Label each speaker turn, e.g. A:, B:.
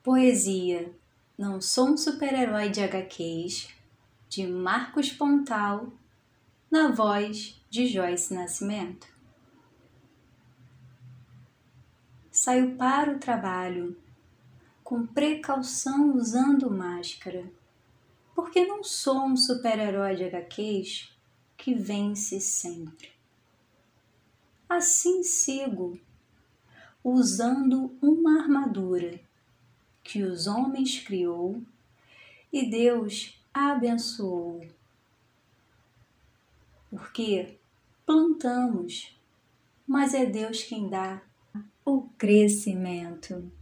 A: Poesia Não Sou um Super-Herói de HQs, de Marcos Pontal, na voz de Joyce Nascimento. Saio para o trabalho, com precaução usando máscara, porque não sou um super-herói de HQs que vence sempre. Assim sigo, usando uma armadura que os homens criou e Deus abençoou. Porque plantamos, mas é Deus quem dá o crescimento.